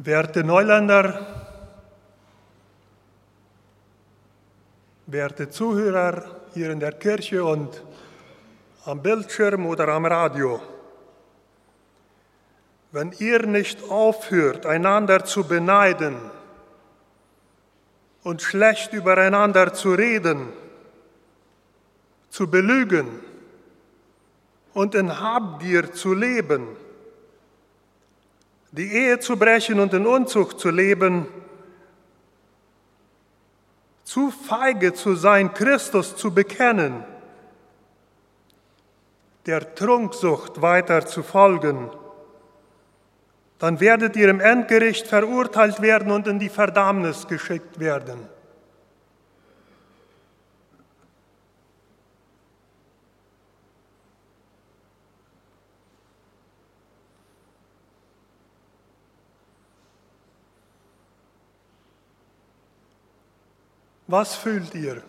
Werte Neuländer, werte Zuhörer hier in der Kirche und am Bildschirm oder am Radio, wenn ihr nicht aufhört, einander zu beneiden und schlecht übereinander zu reden, zu belügen und in Habgier zu leben, die Ehe zu brechen und in Unzucht zu leben, zu feige zu sein, Christus zu bekennen, der Trunksucht weiter zu folgen, dann werdet ihr im Endgericht verurteilt werden und in die Verdammnis geschickt werden. Was fühlt ihr?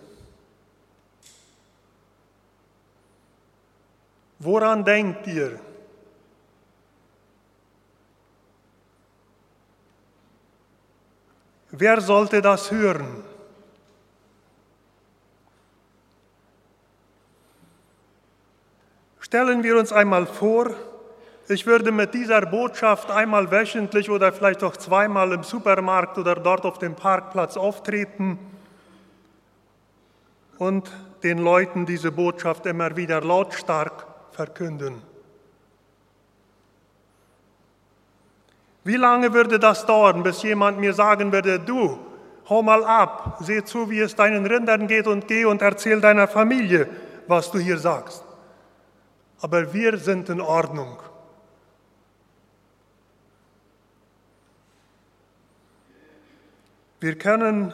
Woran denkt ihr? Wer sollte das hören? Stellen wir uns einmal vor, ich würde mit dieser Botschaft einmal wöchentlich oder vielleicht auch zweimal im Supermarkt oder dort auf dem Parkplatz auftreten und den Leuten diese Botschaft immer wieder lautstark verkünden. Wie lange würde das dauern, bis jemand mir sagen würde, du, hau mal ab, seh zu, wie es deinen Rindern geht und geh und erzähl deiner Familie, was du hier sagst. Aber wir sind in Ordnung. Wir können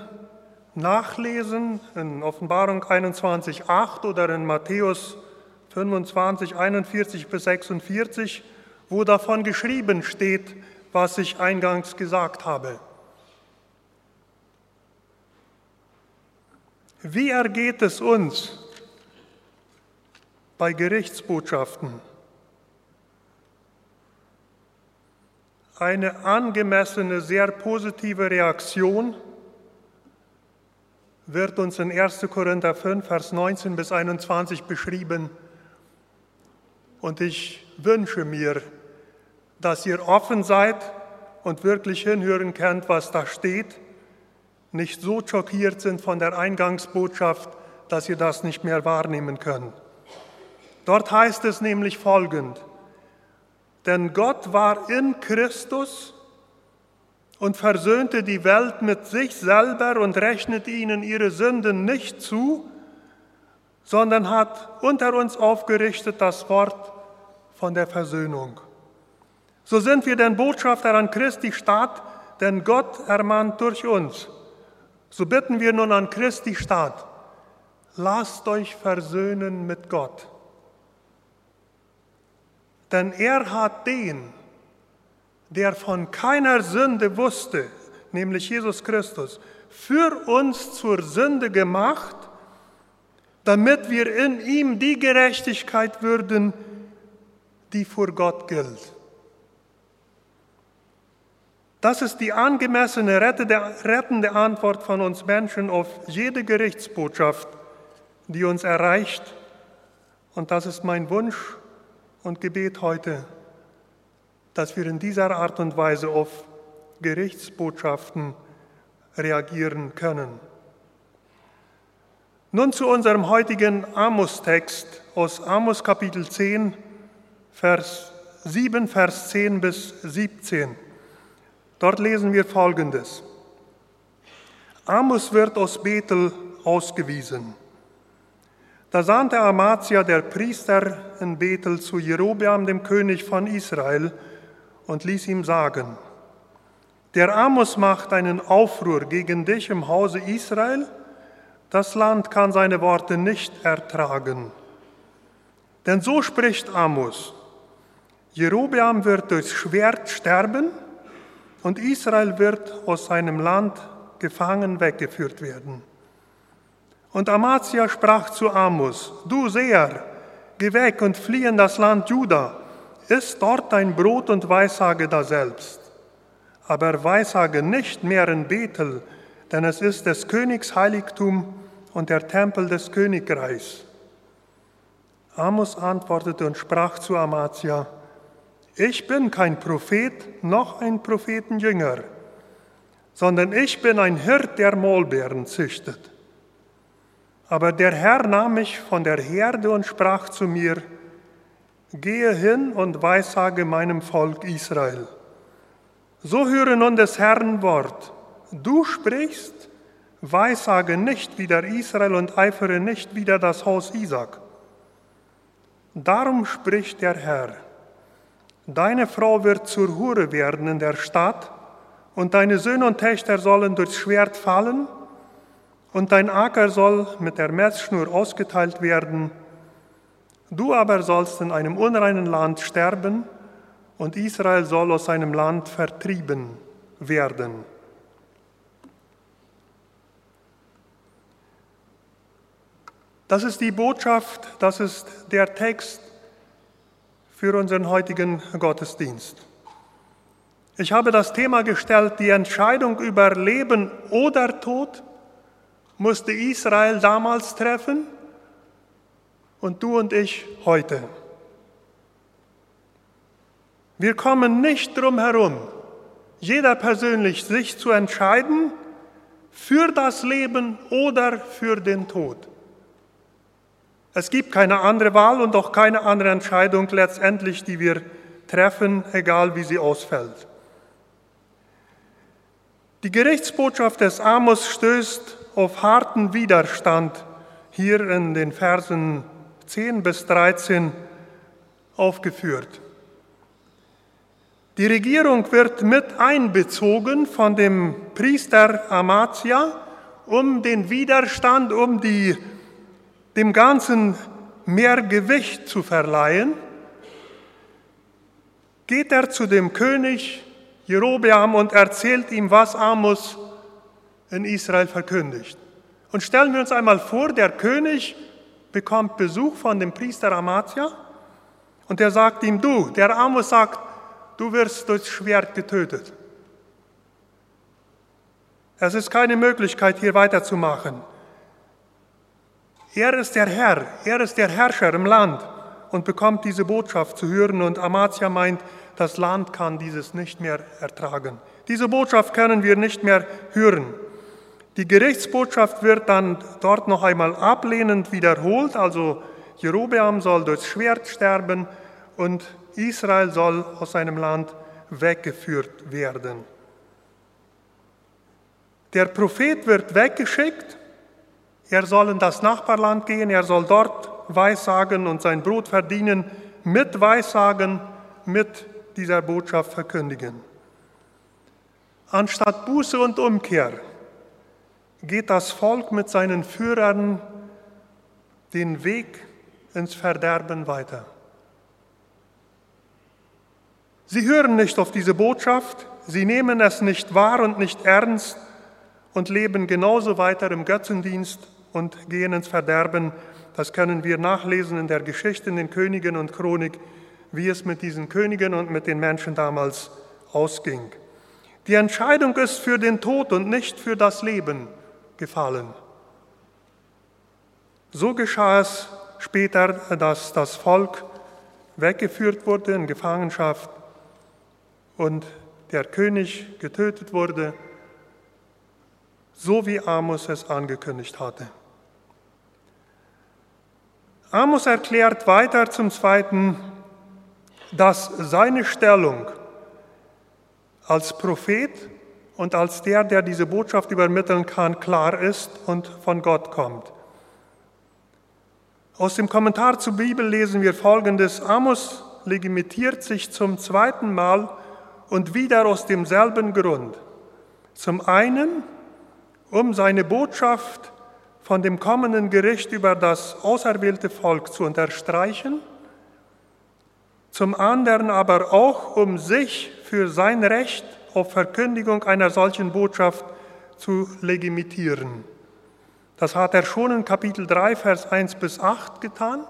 nachlesen in Offenbarung 21.8 oder in Matthäus 25, 41 bis 46, wo davon geschrieben steht, was ich eingangs gesagt habe. Wie ergeht es uns bei Gerichtsbotschaften? Eine angemessene, sehr positive Reaktion wird uns in 1. Korinther 5, Vers 19 bis 21 beschrieben. Und ich wünsche mir, dass ihr offen seid und wirklich hinhören könnt, was da steht, nicht so schockiert sind von der Eingangsbotschaft, dass ihr das nicht mehr wahrnehmen könnt. Dort heißt es nämlich folgend, denn Gott war in Christus und versöhnte die Welt mit sich selber und rechnete ihnen ihre Sünden nicht zu, sondern hat unter uns aufgerichtet das Wort von der Versöhnung. So sind wir denn Botschafter an Christi Staat, denn Gott ermahnt durch uns. So bitten wir nun an Christi Staat, lasst euch versöhnen mit Gott. Denn er hat den, der von keiner Sünde wusste, nämlich Jesus Christus, für uns zur Sünde gemacht, damit wir in ihm die Gerechtigkeit würden, die vor Gott gilt. Das ist die angemessene, rettende Antwort von uns Menschen auf jede Gerichtsbotschaft, die uns erreicht. Und das ist mein Wunsch und Gebet heute, dass wir in dieser Art und Weise auf Gerichtsbotschaften reagieren können. Nun zu unserem heutigen Amos-Text aus Amos Kapitel 10, Vers 7, Vers 10 bis 17. Dort lesen wir Folgendes. Amos wird aus Bethel ausgewiesen. Da sandte Amazia, der Priester in Bethel, zu Jerobeam, dem König von Israel, und ließ ihm sagen, der Amos macht einen Aufruhr gegen dich im Hause Israel, das Land kann seine Worte nicht ertragen. Denn so spricht Amos, Jerobeam wird durchs Schwert sterben, und Israel wird aus seinem Land gefangen weggeführt werden. Und Amazia sprach zu Amos, du Seher, geh weg und flieh in das Land Juda, iss dort dein Brot und weissage daselbst. aber weissage nicht mehr in Bethel, denn es ist des Königs Heiligtum und der Tempel des Königreichs. Amos antwortete und sprach zu Amatia, ich bin kein Prophet noch ein Prophetenjünger, sondern ich bin ein Hirt, der Maulbeeren züchtet. Aber der Herr nahm mich von der Herde und sprach zu mir, gehe hin und weissage meinem Volk Israel. So höre nun des Herrn Wort. Du sprichst, weissage nicht wider Israel und eifere nicht wider das Haus Isaac. Darum spricht der Herr, deine Frau wird zur Hure werden in der Stadt, und deine Söhne und Töchter sollen durchs Schwert fallen, und dein Acker soll mit der Messschnur ausgeteilt werden. Du aber sollst in einem unreinen Land sterben, und Israel soll aus seinem Land vertrieben werden. Das ist die Botschaft, das ist der Text für unseren heutigen Gottesdienst. Ich habe das Thema gestellt, die Entscheidung über Leben oder Tod musste Israel damals treffen und du und ich heute. Wir kommen nicht drum herum, jeder persönlich sich zu entscheiden für das Leben oder für den Tod. Es gibt keine andere Wahl und auch keine andere Entscheidung letztendlich, die wir treffen, egal wie sie ausfällt. Die Gerichtsbotschaft des Amos stößt auf harten Widerstand hier in den Versen 10 bis 13 aufgeführt. Die Regierung wird mit einbezogen von dem Priester Amatia, um den Widerstand, um die, dem Ganzen mehr Gewicht zu verleihen. Geht er zu dem König Jerobeam und erzählt ihm, was Amos in Israel verkündigt. Und stellen wir uns einmal vor, der König bekommt Besuch von dem Priester Amatia und der sagt ihm, du, der Amos sagt, du wirst durchs Schwert getötet. Es ist keine Möglichkeit, hier weiterzumachen. Er ist der Herr, er ist der Herrscher im Land und bekommt diese Botschaft zu hören und Amatia meint, das Land kann dieses nicht mehr ertragen. Diese Botschaft können wir nicht mehr hören. Die Gerichtsbotschaft wird dann dort noch einmal ablehnend wiederholt, also Jerobeam soll durchs Schwert sterben und Israel soll aus seinem Land weggeführt werden. Der Prophet wird weggeschickt, er soll in das Nachbarland gehen, er soll dort Weissagen und sein Brot verdienen, mit Weissagen, mit dieser Botschaft verkündigen. Anstatt Buße und Umkehr geht das Volk mit seinen Führern den Weg ins Verderben weiter. Sie hören nicht auf diese Botschaft, sie nehmen es nicht wahr und nicht ernst und leben genauso weiter im Götzendienst und gehen ins Verderben. Das können wir nachlesen in der Geschichte in den Königen und Chronik, wie es mit diesen Königen und mit den Menschen damals ausging. Die Entscheidung ist für den Tod und nicht für das Leben gefallen. So geschah es später, dass das Volk weggeführt wurde in Gefangenschaft und der König getötet wurde, so wie Amos es angekündigt hatte. Amos erklärt weiter zum Zweiten, dass seine Stellung als Prophet und als der, der diese Botschaft übermitteln kann, klar ist und von Gott kommt. Aus dem Kommentar zur Bibel lesen wir Folgendes. Amos legitimiert sich zum zweiten Mal und wieder aus demselben Grund. Zum einen, um seine Botschaft von dem kommenden Gericht über das auserwählte Volk zu unterstreichen, zum anderen aber auch, um sich für sein Recht auf Verkündigung einer solchen Botschaft zu legitimieren. Das hat er schon in Kapitel 3, Vers 1 bis 8 getan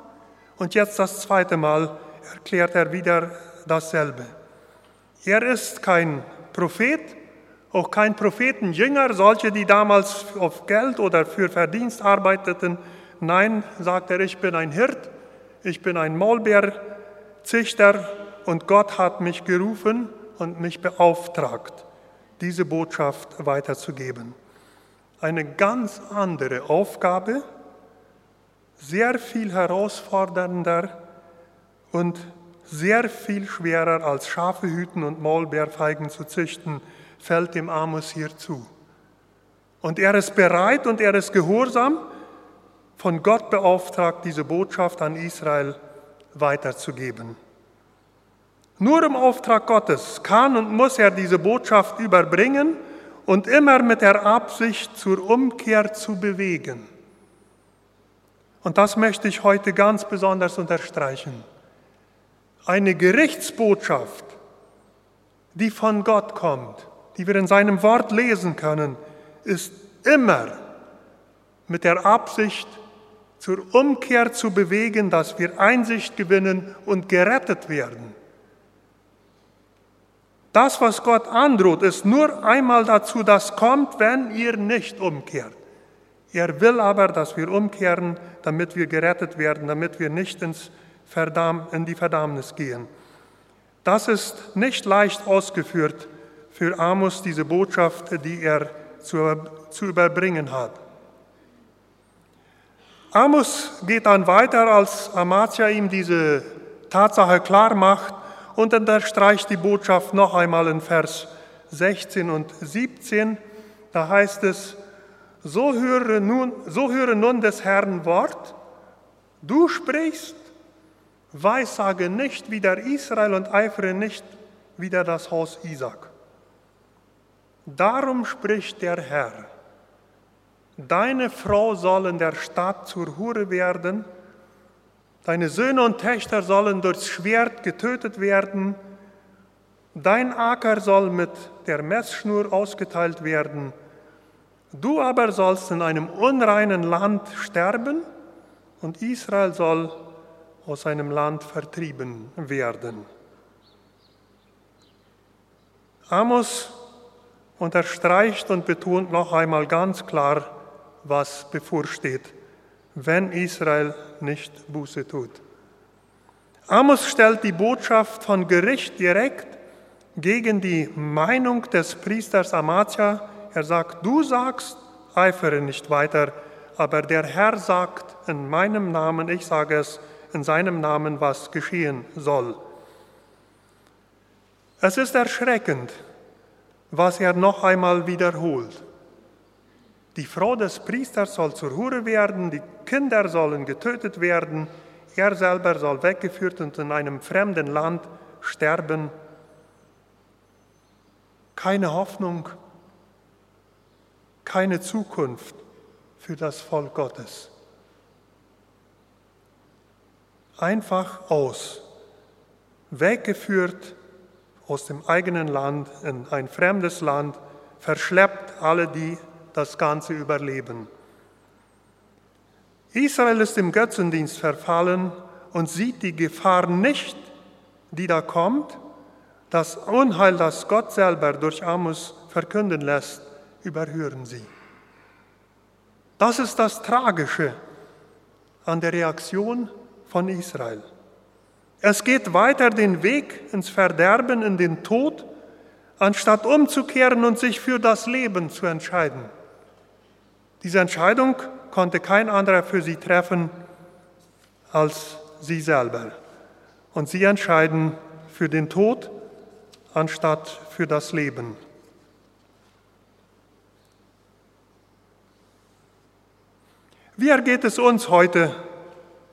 und jetzt das zweite Mal erklärt er wieder dasselbe. Er ist kein Prophet, auch kein Prophetenjünger, solche, die damals auf Geld oder für Verdienst arbeiteten. Nein, sagt er, ich bin ein Hirt, ich bin ein Maulbeerzüchter und Gott hat mich gerufen und mich beauftragt, diese Botschaft weiterzugeben. Eine ganz andere Aufgabe, sehr viel herausfordernder und sehr viel schwerer als Schafe hüten und Maulbeerfeigen zu züchten, fällt dem Amos hier zu. Und er ist bereit und er ist gehorsam, von Gott beauftragt, diese Botschaft an Israel weiterzugeben. Nur im Auftrag Gottes kann und muss er diese Botschaft überbringen und immer mit der Absicht zur Umkehr zu bewegen. Und das möchte ich heute ganz besonders unterstreichen. Eine Gerichtsbotschaft, die von Gott kommt, die wir in seinem Wort lesen können, ist immer mit der Absicht zur Umkehr zu bewegen, dass wir Einsicht gewinnen und gerettet werden. Das, was Gott androht, ist nur einmal dazu, das kommt, wenn ihr nicht umkehrt. Er will aber, dass wir umkehren, damit wir gerettet werden, damit wir nicht ins Verdamm, in die Verdammnis gehen. Das ist nicht leicht ausgeführt für Amos, diese Botschaft, die er zu, zu überbringen hat. Amos geht dann weiter, als Amatia ihm diese Tatsache klar macht und unterstreicht die Botschaft noch einmal in Vers 16 und 17. Da heißt es, so höre nun, so höre nun des Herrn Wort, du sprichst, weissage nicht wider Israel und eifere nicht wider das Haus Isaac. Darum spricht der Herr, deine Frau soll in der Stadt zur Hure werden, deine Söhne und Töchter sollen durchs Schwert getötet werden, dein Acker soll mit der Messschnur ausgeteilt werden, Du aber sollst in einem unreinen Land sterben und Israel soll aus seinem Land vertrieben werden. Amos unterstreicht und betont noch einmal ganz klar, was bevorsteht, wenn Israel nicht Buße tut. Amos stellt die Botschaft von Gericht direkt gegen die Meinung des Priesters Amatia er sagt, du sagst, eifere nicht weiter, aber der Herr sagt in meinem Namen, ich sage es in seinem Namen, was geschehen soll. Es ist erschreckend, was er noch einmal wiederholt. Die Frau des Priesters soll zur Hure werden, die Kinder sollen getötet werden, er selber soll weggeführt und in einem fremden Land sterben. Keine Hoffnung, keine Zukunft für das Volk Gottes. Einfach aus, weggeführt aus dem eigenen Land in ein fremdes Land, verschleppt alle, die das Ganze überleben. Israel ist im Götzendienst verfallen und sieht die Gefahr nicht, die da kommt, das Unheil, das Gott selber durch Amos verkünden lässt, überhören sie. Das ist das Tragische an der Reaktion von Israel. Es geht weiter den Weg ins Verderben, in den Tod, anstatt umzukehren und sich für das Leben zu entscheiden. Diese Entscheidung konnte kein anderer für sie treffen als sie selber. Und sie entscheiden für den Tod anstatt für das Leben. Wie ergeht es uns heute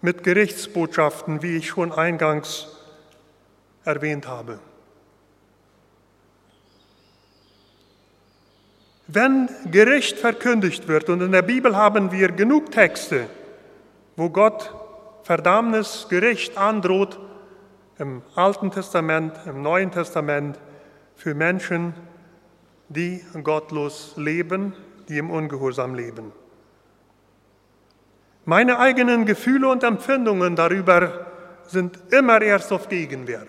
mit Gerichtsbotschaften, wie ich schon eingangs erwähnt habe? Wenn Gericht verkündigt wird, und in der Bibel haben wir genug Texte, wo Gott Verdammnis, Gericht androht, im Alten Testament, im Neuen Testament, für Menschen, die gottlos leben, die im Ungehorsam leben. Meine eigenen Gefühle und Empfindungen darüber sind immer erst auf Gegenwehr.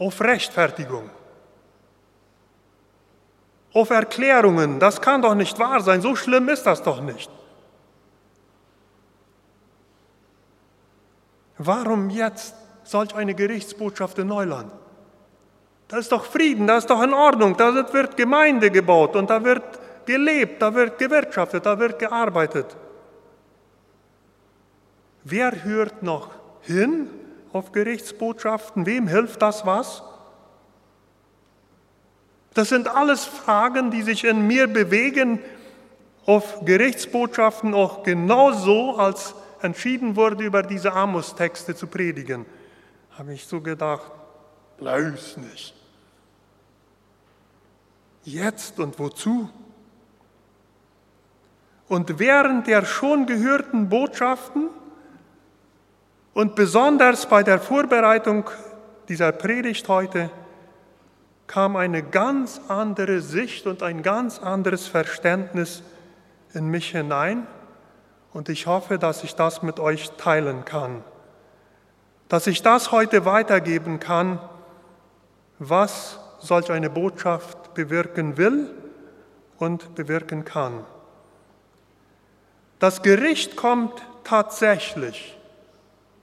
auf Rechtfertigung, auf Erklärungen. Das kann doch nicht wahr sein, so schlimm ist das doch nicht. Warum jetzt solch eine Gerichtsbotschaft in Neuland? Da ist doch Frieden, da ist doch in Ordnung, da wird Gemeinde gebaut und da wird gelebt, da wird gewirtschaftet, da wird gearbeitet. Wer hört noch hin auf Gerichtsbotschaften? Wem hilft das was? Das sind alles Fragen, die sich in mir bewegen, auf Gerichtsbotschaften auch genauso, als entschieden wurde, über diese Amos-Texte zu predigen. Habe ich so gedacht, bloß nicht. Jetzt und wozu? Und während der schon gehörten Botschaften und besonders bei der Vorbereitung dieser Predigt heute kam eine ganz andere Sicht und ein ganz anderes Verständnis in mich hinein und ich hoffe, dass ich das mit euch teilen kann, dass ich das heute weitergeben kann, was solch eine Botschaft bewirken will und bewirken kann. Das Gericht kommt tatsächlich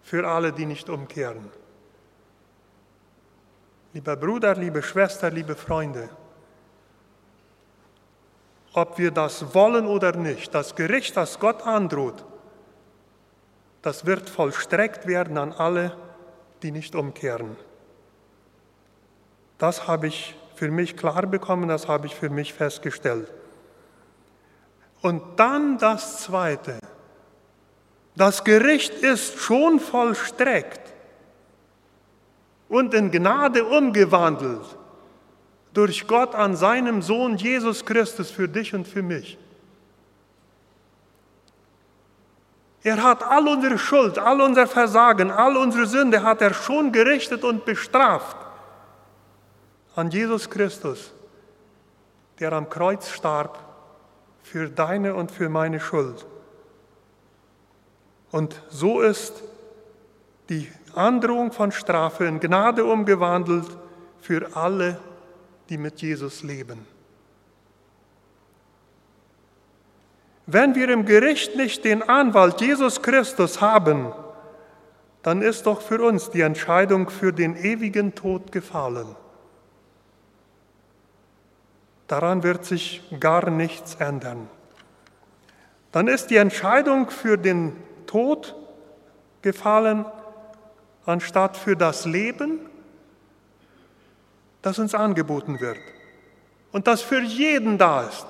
für alle, die nicht umkehren. Lieber Bruder, liebe Schwester, liebe Freunde, ob wir das wollen oder nicht, das Gericht, das Gott androht, das wird vollstreckt werden an alle, die nicht umkehren. Das habe ich für mich klar bekommen, das habe ich für mich festgestellt. Und dann das Zweite. Das Gericht ist schon vollstreckt und in Gnade umgewandelt durch Gott an seinem Sohn Jesus Christus für dich und für mich. Er hat all unsere Schuld, all unser Versagen, all unsere Sünde hat er schon gerichtet und bestraft an Jesus Christus, der am Kreuz starb für deine und für meine Schuld. Und so ist die Androhung von Strafe in Gnade umgewandelt für alle, die mit Jesus leben. Wenn wir im Gericht nicht den Anwalt Jesus Christus haben, dann ist doch für uns die Entscheidung für den ewigen Tod gefallen. Daran wird sich gar nichts ändern. Dann ist die Entscheidung für den Tod gefallen, anstatt für das Leben, das uns angeboten wird und das für jeden da ist.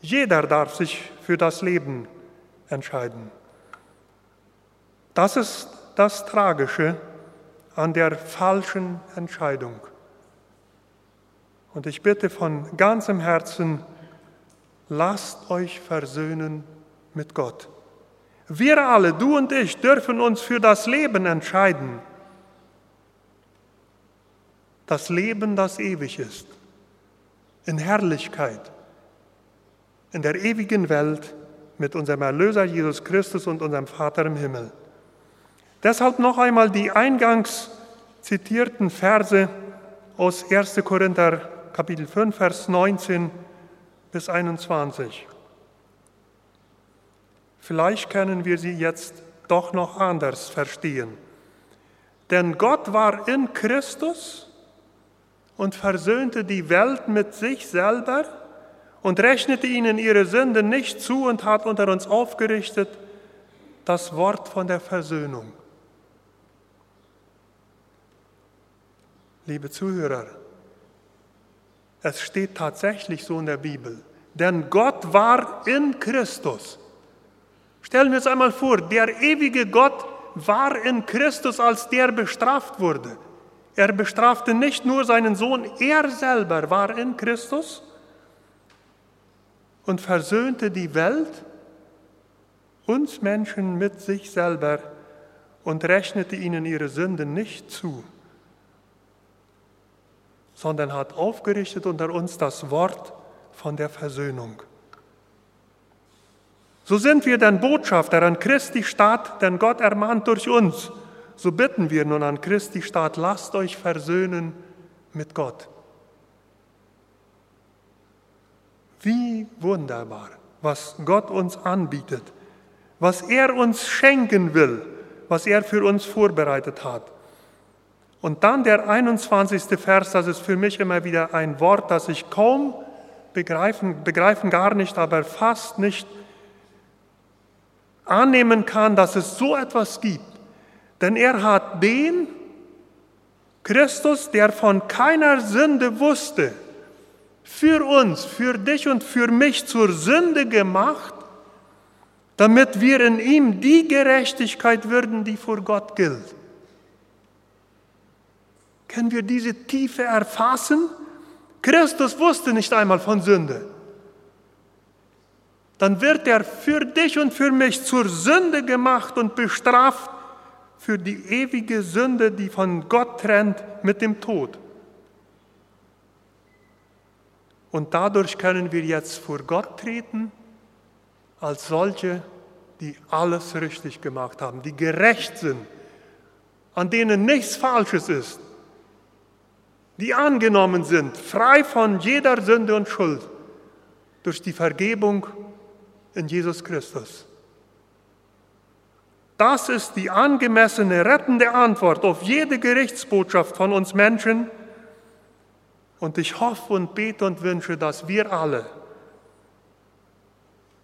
Jeder darf sich für das Leben entscheiden. Das ist das Tragische an der falschen Entscheidung. Und ich bitte von ganzem Herzen, lasst euch versöhnen mit Gott. Wir alle, du und ich, dürfen uns für das Leben entscheiden. Das Leben, das ewig ist, in Herrlichkeit, in der ewigen Welt mit unserem Erlöser Jesus Christus und unserem Vater im Himmel. Deshalb noch einmal die eingangs zitierten Verse aus 1. Korinther Kapitel 5, Vers 19 bis 21. Vielleicht können wir sie jetzt doch noch anders verstehen. Denn Gott war in Christus und versöhnte die Welt mit sich selber und rechnete ihnen ihre Sünden nicht zu und hat unter uns aufgerichtet das Wort von der Versöhnung. Liebe Zuhörer, es steht tatsächlich so in der Bibel. Denn Gott war in Christus. Stellen wir uns einmal vor, der ewige Gott war in Christus, als der bestraft wurde. Er bestrafte nicht nur seinen Sohn, er selber war in Christus und versöhnte die Welt, uns Menschen mit sich selber und rechnete ihnen ihre Sünden nicht zu sondern hat aufgerichtet unter uns das Wort von der Versöhnung. So sind wir dann Botschafter an Christi Stadt, denn Gott ermahnt durch uns. so bitten wir nun an Christi Staat, lasst euch versöhnen mit Gott. Wie wunderbar, was Gott uns anbietet, was er uns schenken will, was er für uns vorbereitet hat. Und dann der 21. Vers, das ist für mich immer wieder ein Wort, das ich kaum begreifen, begreifen gar nicht, aber fast nicht annehmen kann, dass es so etwas gibt. Denn er hat den Christus, der von keiner Sünde wusste, für uns, für dich und für mich zur Sünde gemacht, damit wir in ihm die Gerechtigkeit würden, die vor Gott gilt. Können wir diese Tiefe erfassen? Christus wusste nicht einmal von Sünde. Dann wird er für dich und für mich zur Sünde gemacht und bestraft für die ewige Sünde, die von Gott trennt mit dem Tod. Und dadurch können wir jetzt vor Gott treten als solche, die alles richtig gemacht haben, die gerecht sind, an denen nichts Falsches ist die angenommen sind, frei von jeder Sünde und Schuld durch die Vergebung in Jesus Christus. Das ist die angemessene, rettende Antwort auf jede Gerichtsbotschaft von uns Menschen. Und ich hoffe und bete und wünsche, dass wir alle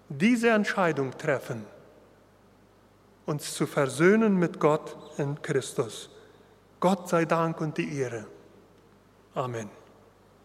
diese Entscheidung treffen, uns zu versöhnen mit Gott in Christus. Gott sei Dank und die Ehre. Amen.